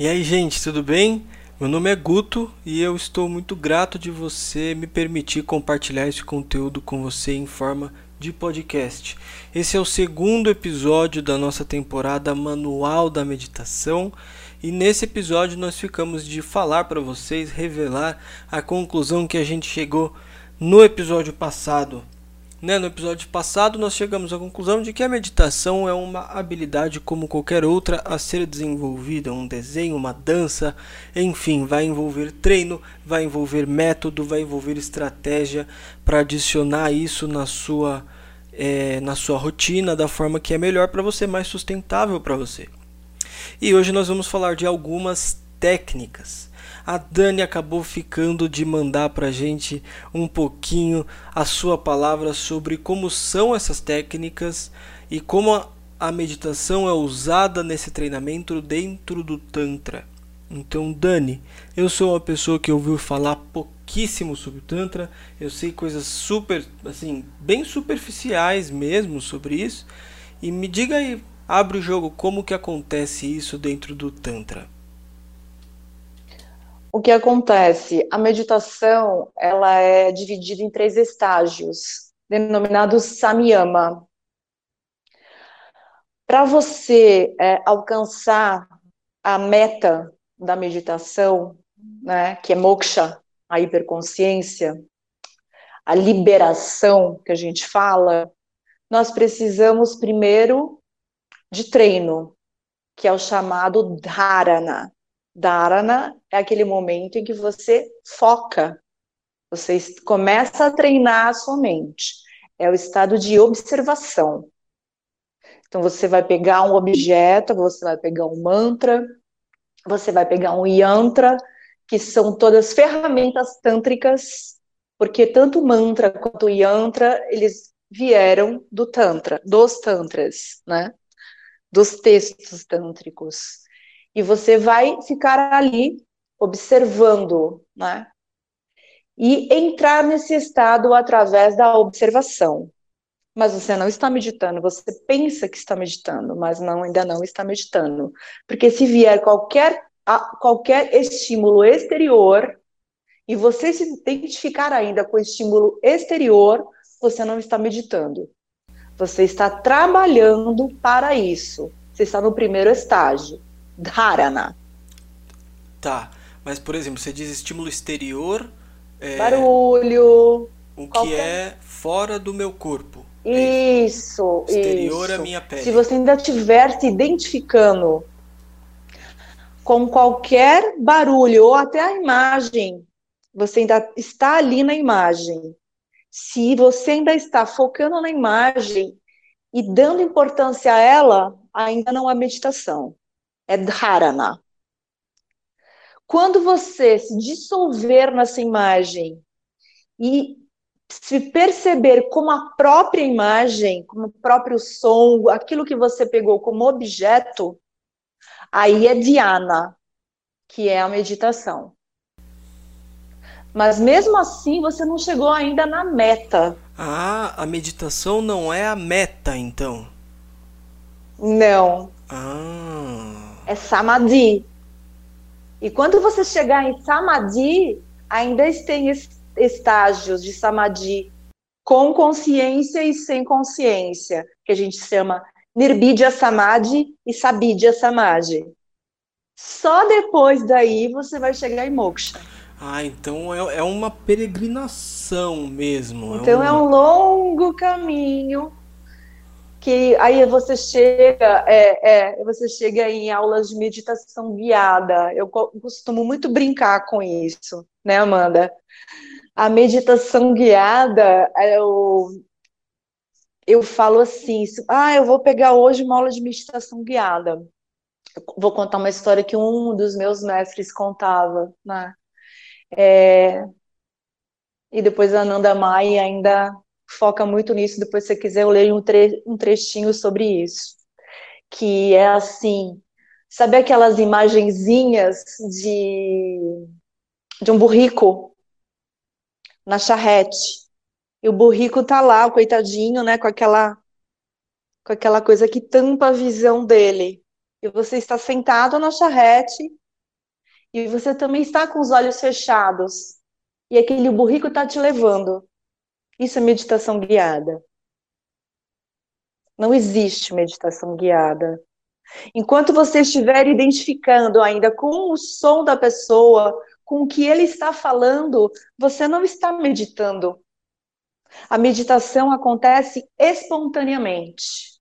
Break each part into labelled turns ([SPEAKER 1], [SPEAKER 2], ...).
[SPEAKER 1] E aí, gente, tudo bem? Meu nome é Guto e eu estou muito grato de você me permitir compartilhar esse conteúdo com você em forma de podcast. Esse é o segundo episódio da nossa temporada Manual da Meditação. E nesse episódio nós ficamos de falar para vocês, revelar a conclusão que a gente chegou no episódio passado. Né, no episódio passado, nós chegamos à conclusão de que a meditação é uma habilidade como qualquer outra a ser desenvolvida, um desenho, uma dança, enfim, vai envolver treino, vai envolver método, vai envolver estratégia para adicionar isso na sua, é, na sua rotina da forma que é melhor para você, mais sustentável para você. E hoje nós vamos falar de algumas técnicas a Dani acabou ficando de mandar para a gente um pouquinho a sua palavra sobre como são essas técnicas e como a, meditação é usada nesse treinamento dentro do Tantra. Então, Dani, eu sou uma pessoa que ouviu falar pouquíssimo sobre o Tantra, eu sei coisas super, assim, bem superficiais mesmo sobre isso. E me diga aí, abre o jogo, como que acontece isso dentro do Tantra?
[SPEAKER 2] O que acontece? A meditação ela é dividida em três estágios, denominados samyama. Para você é, alcançar a meta da meditação, né, que é moksha, a hiperconsciência, a liberação que a gente fala, nós precisamos primeiro de treino, que é o chamado dharana. Dharana é aquele momento em que você foca, você começa a treinar a sua mente. É o estado de observação. Então você vai pegar um objeto, você vai pegar um mantra, você vai pegar um yantra, que são todas ferramentas tântricas, porque tanto mantra quanto yantra, eles vieram do tantra, dos tantras, né? Dos textos tântricos e você vai ficar ali observando, né? E entrar nesse estado através da observação. Mas você não está meditando, você pensa que está meditando, mas não, ainda não está meditando. Porque se vier qualquer, qualquer estímulo exterior, e você se identificar ainda com o estímulo exterior, você não está meditando. Você está trabalhando para isso. Você está no primeiro estágio. Dharana.
[SPEAKER 1] Tá, mas por exemplo, você diz estímulo exterior.
[SPEAKER 2] É, Barulho.
[SPEAKER 1] O que é fora do meu corpo.
[SPEAKER 2] É isso,
[SPEAKER 1] isso. Exterior
[SPEAKER 2] isso.
[SPEAKER 1] é a minha pele.
[SPEAKER 2] Se você ainda estiver se identificando com qualquer barulho ou até a imagem, você ainda está ali na imagem. Se você ainda está focando na imagem e dando importância a ela, ainda não há meditação é dharana. Quando você se dissolver nessa imagem e se perceber como a própria imagem, como o próprio som, aquilo que você pegou como objeto, aí é dhyana, que é a meditação. Mas mesmo assim, você não chegou ainda na meta.
[SPEAKER 1] Ah, a meditação não é a meta, então?
[SPEAKER 2] Não.
[SPEAKER 1] Ah
[SPEAKER 2] é samadhi. E quando você chegar em samadhi, ainda tem estágios de samadhi com consciência e sem consciência, que a gente chama nirbidya samadhi e sabidya samadhi. Só depois daí você vai chegar em moksha.
[SPEAKER 1] Ah, então é, é uma peregrinação mesmo.
[SPEAKER 2] É então é é um longo caminho que aí você chega, é, é, você chega em aulas de meditação guiada. Eu costumo muito brincar com isso, né, Amanda? A meditação guiada, eu, eu falo assim, ah, eu vou pegar hoje uma aula de meditação guiada. Eu vou contar uma história que um dos meus mestres contava, né? É, e depois a Ananda Mai ainda foca muito nisso. Depois, se você quiser, eu leio um, tre um trechinho sobre isso. Que é assim: sabe aquelas imagenzinhas de, de um burrico na charrete? E o burrico tá lá, coitadinho, né, com aquela com aquela coisa que tampa a visão dele. E você está sentado na charrete e você também está com os olhos fechados e aquele burrico está te levando. Isso é meditação guiada. Não existe meditação guiada. Enquanto você estiver identificando ainda com o som da pessoa, com o que ele está falando, você não está meditando. A meditação acontece espontaneamente.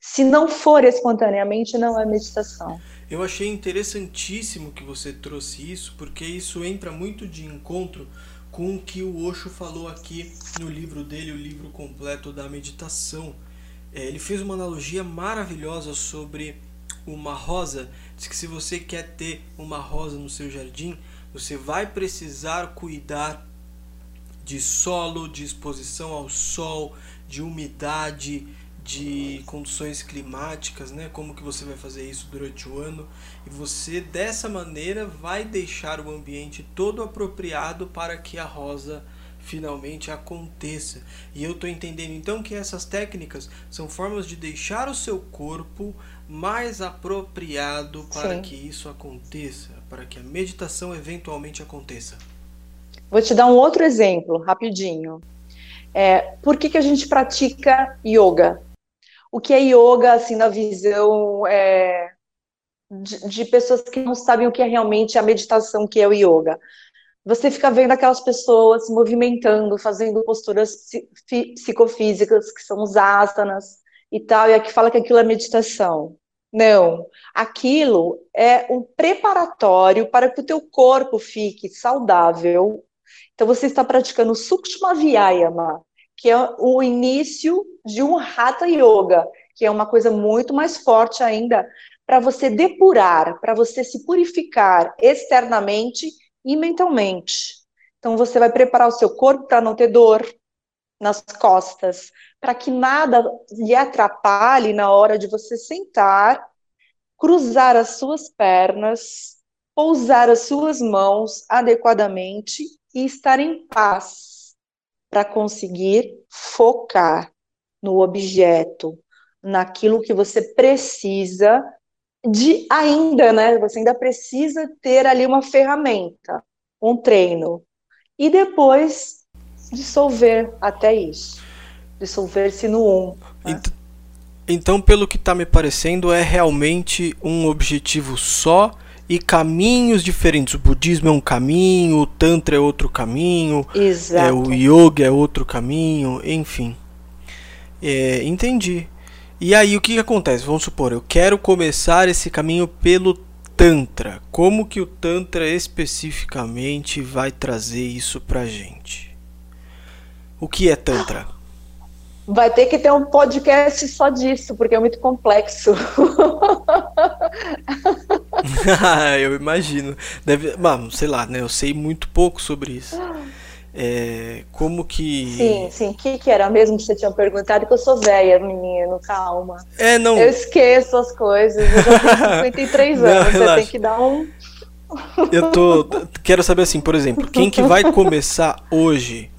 [SPEAKER 2] Se não for espontaneamente, não é meditação.
[SPEAKER 1] Eu achei interessantíssimo que você trouxe isso, porque isso entra muito de encontro com o que o Osho falou aqui no livro dele, o livro completo da meditação. É, ele fez uma analogia maravilhosa sobre uma rosa. Diz que se você quer ter uma rosa no seu jardim, você vai precisar cuidar de solo, de exposição ao sol, de umidade, de condições climáticas, né? Como que você vai fazer isso durante o ano? E você dessa maneira vai deixar o ambiente todo apropriado para que a rosa finalmente aconteça. E eu estou entendendo então que essas técnicas são formas de deixar o seu corpo mais apropriado para Sim. que isso aconteça, para que a meditação eventualmente aconteça.
[SPEAKER 2] Vou te dar um outro exemplo, rapidinho. É, por que, que a gente pratica yoga? O que é yoga, assim, na visão é, de, de, pessoas que não sabem o que é realmente a meditação, que é o yoga. Você fica vendo aquelas pessoas se movimentando, fazendo posturas psicofísicas, que são os asanas e tal, e aqui fala que aquilo é meditação. Não, aquilo é um preparatório para que o teu corpo fique saudável. Então você está praticando Sukshma Vyayama, que é o início de um Hatha Yoga, que é uma coisa muito mais forte ainda para você depurar, para você se purificar externamente e mentalmente. Então você vai preparar o seu corpo para não ter dor nas costas, para que nada lhe atrapalhe na hora de você sentar, cruzar as suas pernas, pousar as suas mãos adequadamente e estar em paz para conseguir focar no objeto, naquilo que você precisa de ainda, né? Você ainda precisa ter ali uma ferramenta, um treino. E depois dissolver até isso. Dissolver-se no um.
[SPEAKER 1] Né? Então, pelo que está me parecendo, é realmente um objetivo só e caminhos diferentes. O budismo é um caminho, o tantra é outro caminho,
[SPEAKER 2] Exato.
[SPEAKER 1] É, o yoga é outro caminho, enfim. É, entendi. E aí o que, que acontece? Vamos supor, eu quero começar esse caminho pelo tantra. Como que o tantra especificamente vai trazer isso pra gente? O que é tantra?
[SPEAKER 2] Vai ter que ter um podcast só disso, porque é muito complexo.
[SPEAKER 1] eu imagino. Deve, bom, sei lá, né? Eu sei muito pouco sobre isso. É, como que.
[SPEAKER 2] Sim, sim. O que, que era mesmo que você tinha perguntado? Que eu sou velha, menino, calma.
[SPEAKER 1] É, não.
[SPEAKER 2] Eu esqueço as coisas. Eu já tenho 53 anos. Você tem que dar um.
[SPEAKER 1] eu tô. Quero saber assim, por exemplo, quem que vai começar hoje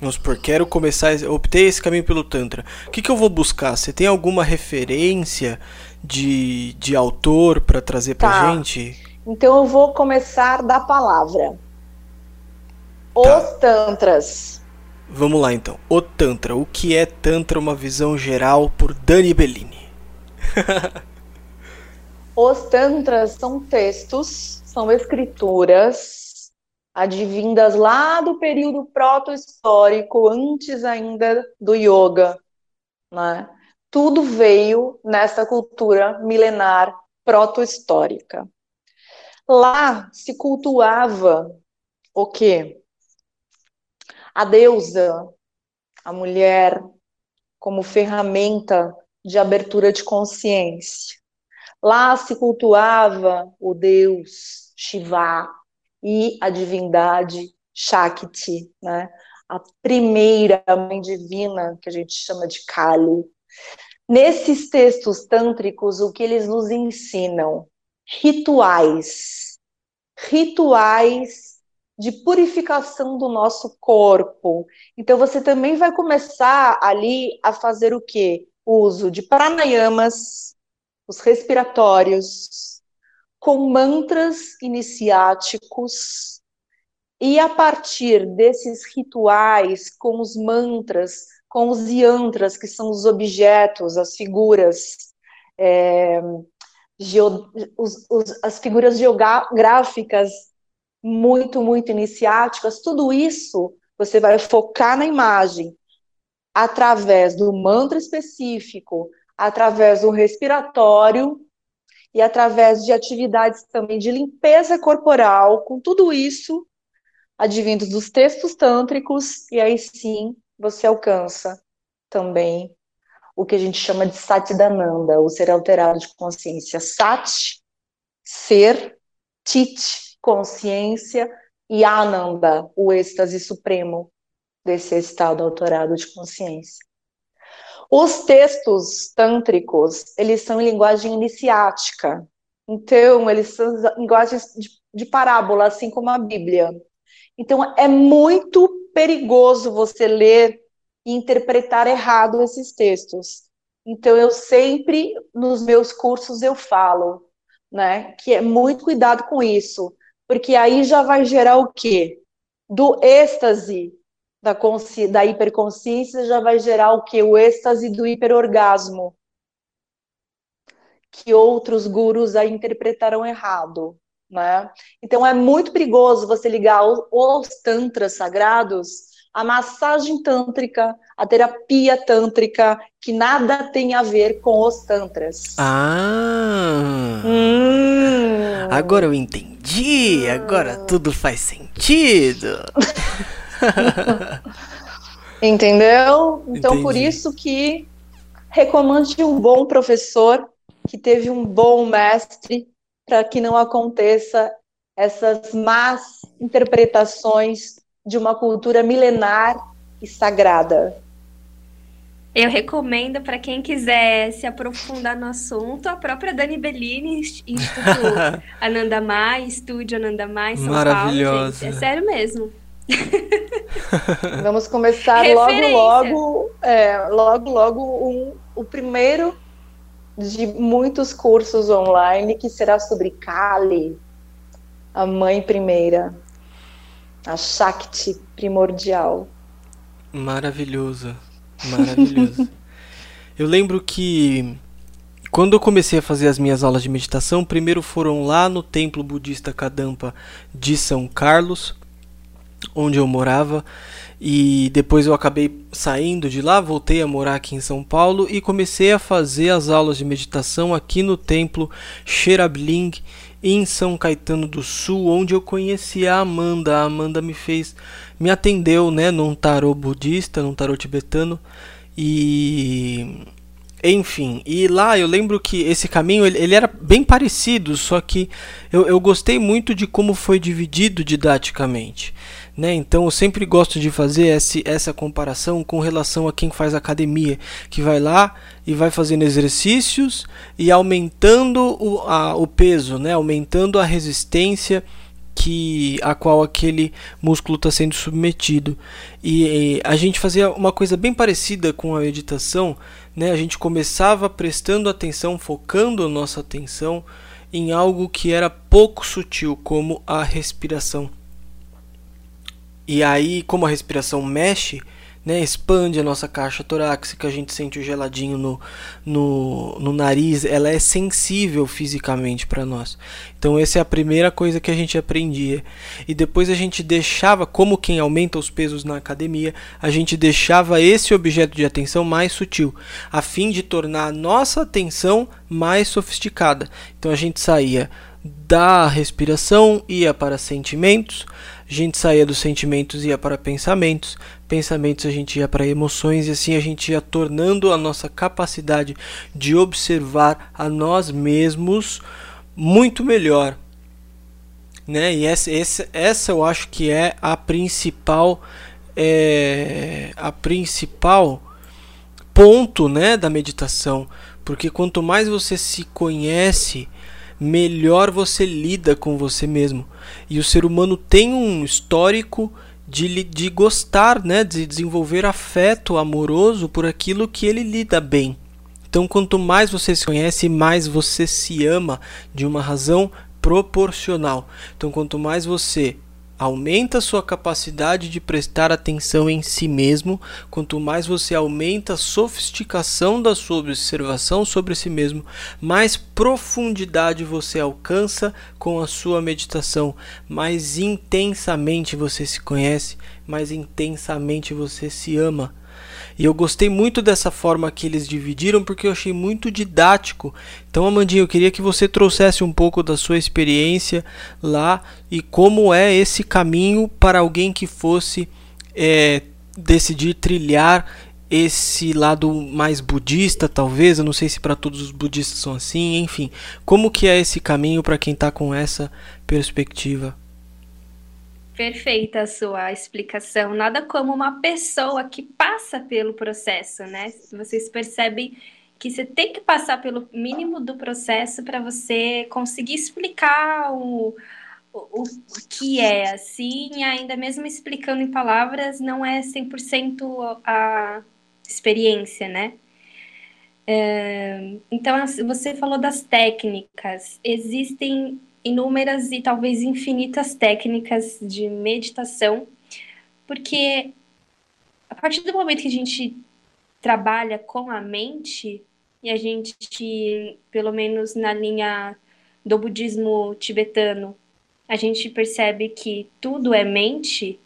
[SPEAKER 1] Vamos supor, quero começar, optei esse caminho pelo Tantra. O que, que eu vou buscar? Você tem alguma referência de, de autor para trazer tá. pra gente?
[SPEAKER 2] Então eu vou começar da palavra. Tá. Os Tantras.
[SPEAKER 1] Vamos lá então. O Tantra. O que é Tantra? Uma visão geral por Dani Bellini.
[SPEAKER 2] Os Tantras são textos, são escrituras advindas lá do período proto-histórico, antes ainda do yoga, né? Tudo veio nessa cultura milenar proto-histórica. Lá se cultuava o quê? A deusa, a mulher, como ferramenta de abertura de consciência. Lá se cultuava o deus Shiva, e a divindade Shakti, né? a primeira mãe divina, que a gente chama de Kali. Nesses textos tântricos, o que eles nos ensinam? Rituais. Rituais de purificação do nosso corpo. Então, você também vai começar ali a fazer o quê? O uso de pranayamas, os respiratórios, com mantras iniciáticos e a partir desses rituais com os mantras, com os yantras, que são os objetos, as figuras, é, geo, os, os, as figuras geográficas muito, muito iniciáticas, tudo isso você vai focar na imagem através do mantra específico, através do respiratório e através de atividades também de limpeza corporal, com tudo isso advindos dos textos tântricos, e aí sim você alcança também o que a gente chama de Satchidananda, o ser alterado de consciência. Sat, ser, Tit, consciência, e Ananda, o êxtase supremo desse estado alterado de consciência. Os textos tântricos, eles são em linguagem iniciática. Então, eles são linguagens de, de parábola, assim como a Bíblia. Então, é muito perigoso você ler e interpretar errado esses textos. Então, eu sempre, nos meus cursos, eu falo, né, que é muito cuidado com isso, porque aí já vai gerar o quê? Do êxtase da, da hiperconsciência já vai gerar o quê? O êxtase do hiperorgasmo, que outros gurus aí interpretaram errado. Né? Então é muito perigoso você ligar os, tantras sagrados a massagem tântrica, a terapia tântrica, que nada tem a ver com os tantras.
[SPEAKER 1] Ah! Hum. Agora eu entendi, agora tudo faz sentido.
[SPEAKER 2] Entendeu? Então, Entendi. por isso que recomande um bom professor que teve um bom mestre para que não aconteça essas más interpretações de uma cultura milenar e sagrada.
[SPEAKER 3] Eu recomendo para quem quiser se aprofundar no assunto, a própria Dani Bellini, Instituto Anandamai, Estúdio Anandamai, São
[SPEAKER 1] Maravilhosa.
[SPEAKER 3] Paulo. Gente. É sério mesmo.
[SPEAKER 2] Vamos começar logo, logo, é, logo, logo um, o primeiro de muitos cursos online que será sobre Kali, a mãe primeira, a Shakti primordial.
[SPEAKER 1] Maravilhoso, maravilhoso. eu lembro que quando eu comecei a fazer as minhas aulas de meditação, primeiro foram lá no templo budista Kadampa de São Carlos, onde eu morava e depois eu acabei saindo de lá, voltei a morar aqui em São Paulo e comecei a fazer as aulas de meditação aqui no templo Xerabling em São Caetano do Sul, onde eu conheci a Amanda. A Amanda me fez, me atendeu, né, num tarô budista, num tarô tibetano e enfim, e lá eu lembro que esse caminho ele, ele era bem parecido, só que eu, eu gostei muito de como foi dividido didaticamente. Né? Então eu sempre gosto de fazer esse, essa comparação com relação a quem faz academia, que vai lá e vai fazendo exercícios e aumentando o, a, o peso, né? aumentando a resistência que a qual aquele músculo está sendo submetido. E, e, a gente fazia uma coisa bem parecida com a meditação, né? A gente começava prestando atenção, focando a nossa atenção em algo que era pouco sutil, como a respiração. E aí, como a respiração mexe, né, expande a nossa caixa torácica, a gente sente o geladinho no, no, no nariz, ela é sensível fisicamente para nós. Então, essa é a primeira coisa que a gente aprendia. E depois a gente deixava, como quem aumenta os pesos na academia, a gente deixava esse objeto de atenção mais sutil, a fim de tornar a nossa atenção mais sofisticada. Então, a gente saía da respiração, ia para sentimentos a gente saía dos sentimentos e ia para pensamentos, pensamentos a gente ia para emoções e assim a gente ia tornando a nossa capacidade de observar a nós mesmos muito melhor. Né? E essa, essa, essa eu acho que é a principal é, a principal ponto né, da meditação, porque quanto mais você se conhece, melhor você lida com você mesmo. E o ser humano tem um histórico de, de gostar, né, de desenvolver afeto amoroso por aquilo que ele lida bem. Então, quanto mais você se conhece, mais você se ama de uma razão proporcional. Então, quanto mais você aumenta sua capacidade de prestar atenção em si mesmo, quanto mais você aumenta a sofisticação da sua observação sobre si mesmo, mais profundidade você alcança com a sua meditação, mais intensamente você se conhece, mais intensamente você se ama. E eu gostei muito dessa forma que eles dividiram porque eu achei muito didático. Então, Amandinha, eu queria que você trouxesse um pouco da sua experiência lá e como é esse caminho para alguém que fosse é, decidir trilhar esse lado mais budista, talvez, eu não sei se para todos os budistas são assim, enfim, como que é esse caminho para quem está com essa perspectiva?
[SPEAKER 3] Perfeita a sua explicação. Nada como uma pessoa que passa pelo processo, né? Vocês percebem que você tem que passar pelo mínimo do processo para você conseguir explicar o, o, o que é assim, ainda mesmo explicando em palavras, não é 100% a experiência, né? É, então, você falou das técnicas. Existem inúmeras e talvez infinitas técnicas de meditação, porque a partir do momento que a gente trabalha com a mente, e a gente, pelo menos na linha do budismo tibetano, a gente percebe que tudo é mente,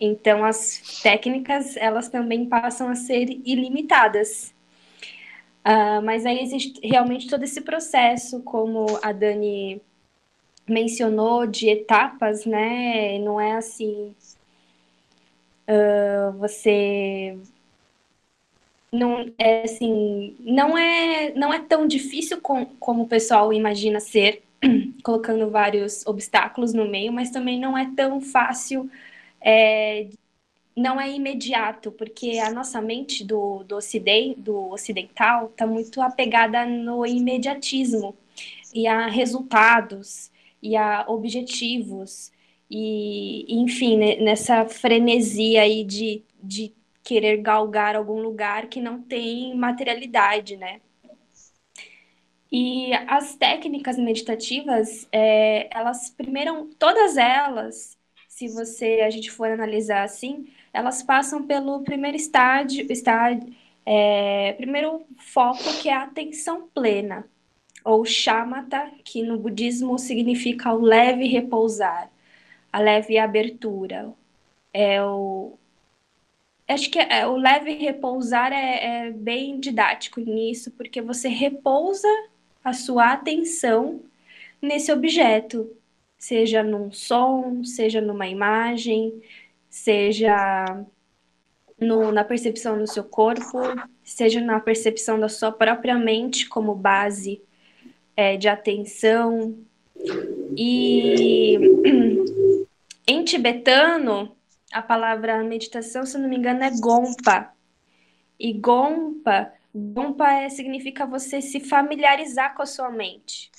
[SPEAKER 3] então as técnicas elas também passam a ser ilimitadas. Uh, mas aí existe realmente todo esse processo, como a Dani mencionou, de etapas, né? Não é assim. Uh, você não é assim não é não é tão difícil com, como o pessoal imagina ser colocando vários obstáculos no meio mas também não é tão fácil é, não é imediato, porque a nossa mente do, do, ocidente, do ocidental está muito apegada no imediatismo e a resultados e a objetivos e, enfim, nessa frenesia aí de, de querer galgar algum lugar que não tem materialidade, né? E as técnicas meditativas, é, elas primeiro, todas elas, se você a gente for analisar assim, elas passam pelo primeiro estágio, estágio é, primeiro foco que é a atenção plena, ou shamatha, que no budismo significa o leve repousar, a leve abertura. É o acho que é, o leve repousar é, é bem didático nisso, porque você repousa a sua atenção nesse objeto, seja num som, seja numa imagem, seja no, na percepção do seu corpo, seja na percepção da sua própria mente como base é, de atenção. E em tibetano, a palavra meditação, se não me engano, é gompa. E gompa, gompa é, significa você se familiarizar com a sua mente.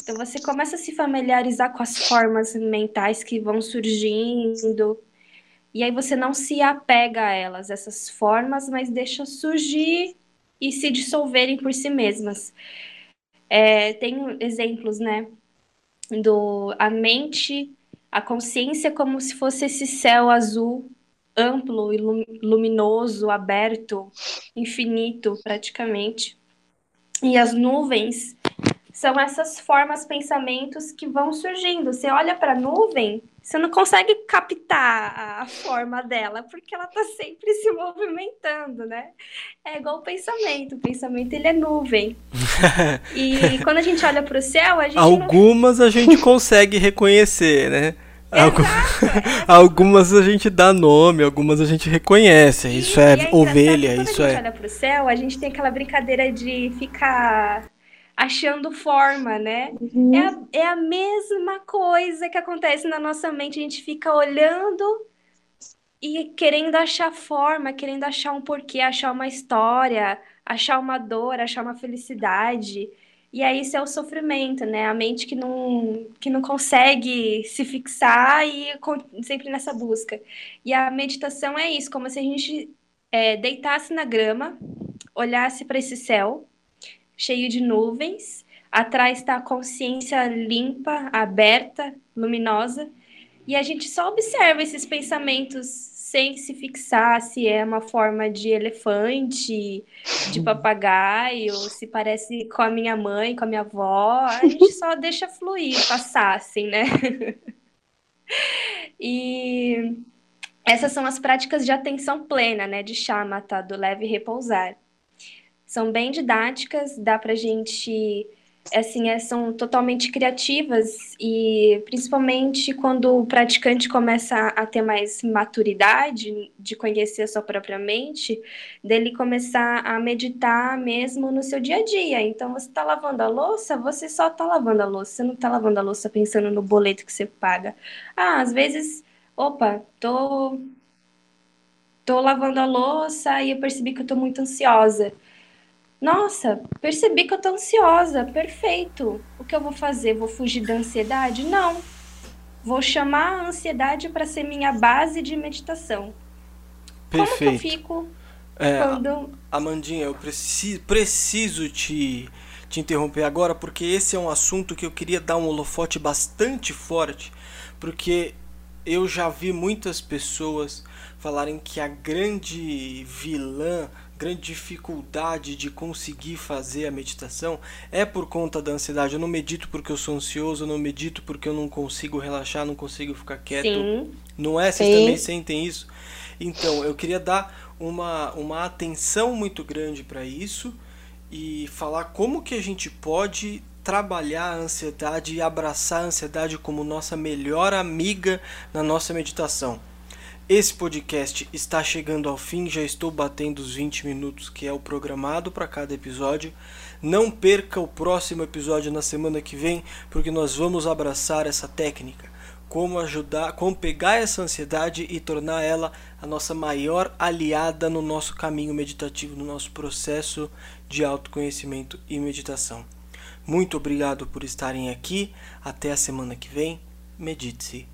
[SPEAKER 3] Então você começa a se familiarizar com as formas mentais que vão surgindo, e aí você não se apega a elas, essas formas, mas deixa surgir e se dissolverem por si mesmas. É, tem exemplos, né? Do a mente, a consciência como se fosse esse céu azul, amplo, luminoso, aberto, infinito praticamente. E as nuvens são essas formas, pensamentos que vão surgindo. Você olha para a nuvem, você não consegue captar a forma dela, porque ela está sempre se movimentando, né? É igual o pensamento. O pensamento, ele é nuvem. e quando a gente olha para o céu, a gente
[SPEAKER 1] Algumas não... a gente consegue reconhecer, né?
[SPEAKER 3] Exato,
[SPEAKER 1] algumas a gente dá nome, algumas a gente reconhece. Isso é, é ovelha, isso é.
[SPEAKER 3] Quando a gente é... olha pro céu, a gente tem aquela brincadeira de ficar achando forma, né? Uhum. É, a, é a mesma coisa que acontece na nossa mente. A gente fica olhando e querendo achar forma, querendo achar um porquê, achar uma história, achar uma dor, achar uma felicidade. E aí isso é o sofrimento, né? A mente que não, que não consegue se fixar e sempre nessa busca. E a meditação é isso, como se a gente é, deitasse na grama, olhasse para esse céu cheio de nuvens, Atrás está a consciência limpa, aberta, luminosa. E a gente só observa esses pensamentos sem se fixar se é uma forma de elefante, de papagaio, se parece com a minha mãe, com a minha avó. A gente só deixa fluir, passar, assim, né? e essas são as práticas de atenção plena, né, de chamata, do leve repousar. São bem didáticas, dá pra gente assim, é, são totalmente criativas e principalmente quando o praticante começa a ter mais maturidade de conhecer a sua própria mente, dele começar a meditar mesmo no seu dia a dia. Então, você está lavando a louça, você só está lavando a louça, você não está lavando a louça pensando no boleto que você paga. Ah, às vezes, opa, tô tô lavando a louça e eu percebi que eu tô muito ansiosa. Nossa, percebi que eu tô ansiosa. Perfeito. O que eu vou fazer? Vou fugir da ansiedade? Não. Vou chamar a ansiedade para ser minha base de meditação.
[SPEAKER 1] Perfeito.
[SPEAKER 3] Como que eu fico
[SPEAKER 1] é,
[SPEAKER 3] quando.
[SPEAKER 1] Amandinha, eu preciso, preciso te, te interromper agora, porque esse é um assunto que eu queria dar um holofote bastante forte, porque eu já vi muitas pessoas falarem que a grande vilã grande dificuldade de conseguir fazer a meditação é por conta da ansiedade. Eu não medito porque eu sou ansioso, eu não medito porque eu não consigo relaxar, não consigo ficar quieto.
[SPEAKER 3] Sim.
[SPEAKER 1] Não é? Vocês Sim. também sentem isso? Então, eu queria dar uma, uma atenção muito grande para isso e falar como que a gente pode trabalhar a ansiedade e abraçar a ansiedade como nossa melhor amiga na nossa meditação. Esse podcast está chegando ao fim, já estou batendo os 20 minutos que é o programado para cada episódio. Não perca o próximo episódio na semana que vem, porque nós vamos abraçar essa técnica, como ajudar, como pegar essa ansiedade e tornar ela a nossa maior aliada no nosso caminho meditativo, no nosso processo de autoconhecimento e meditação. Muito obrigado por estarem aqui. Até a semana que vem. Medite-se.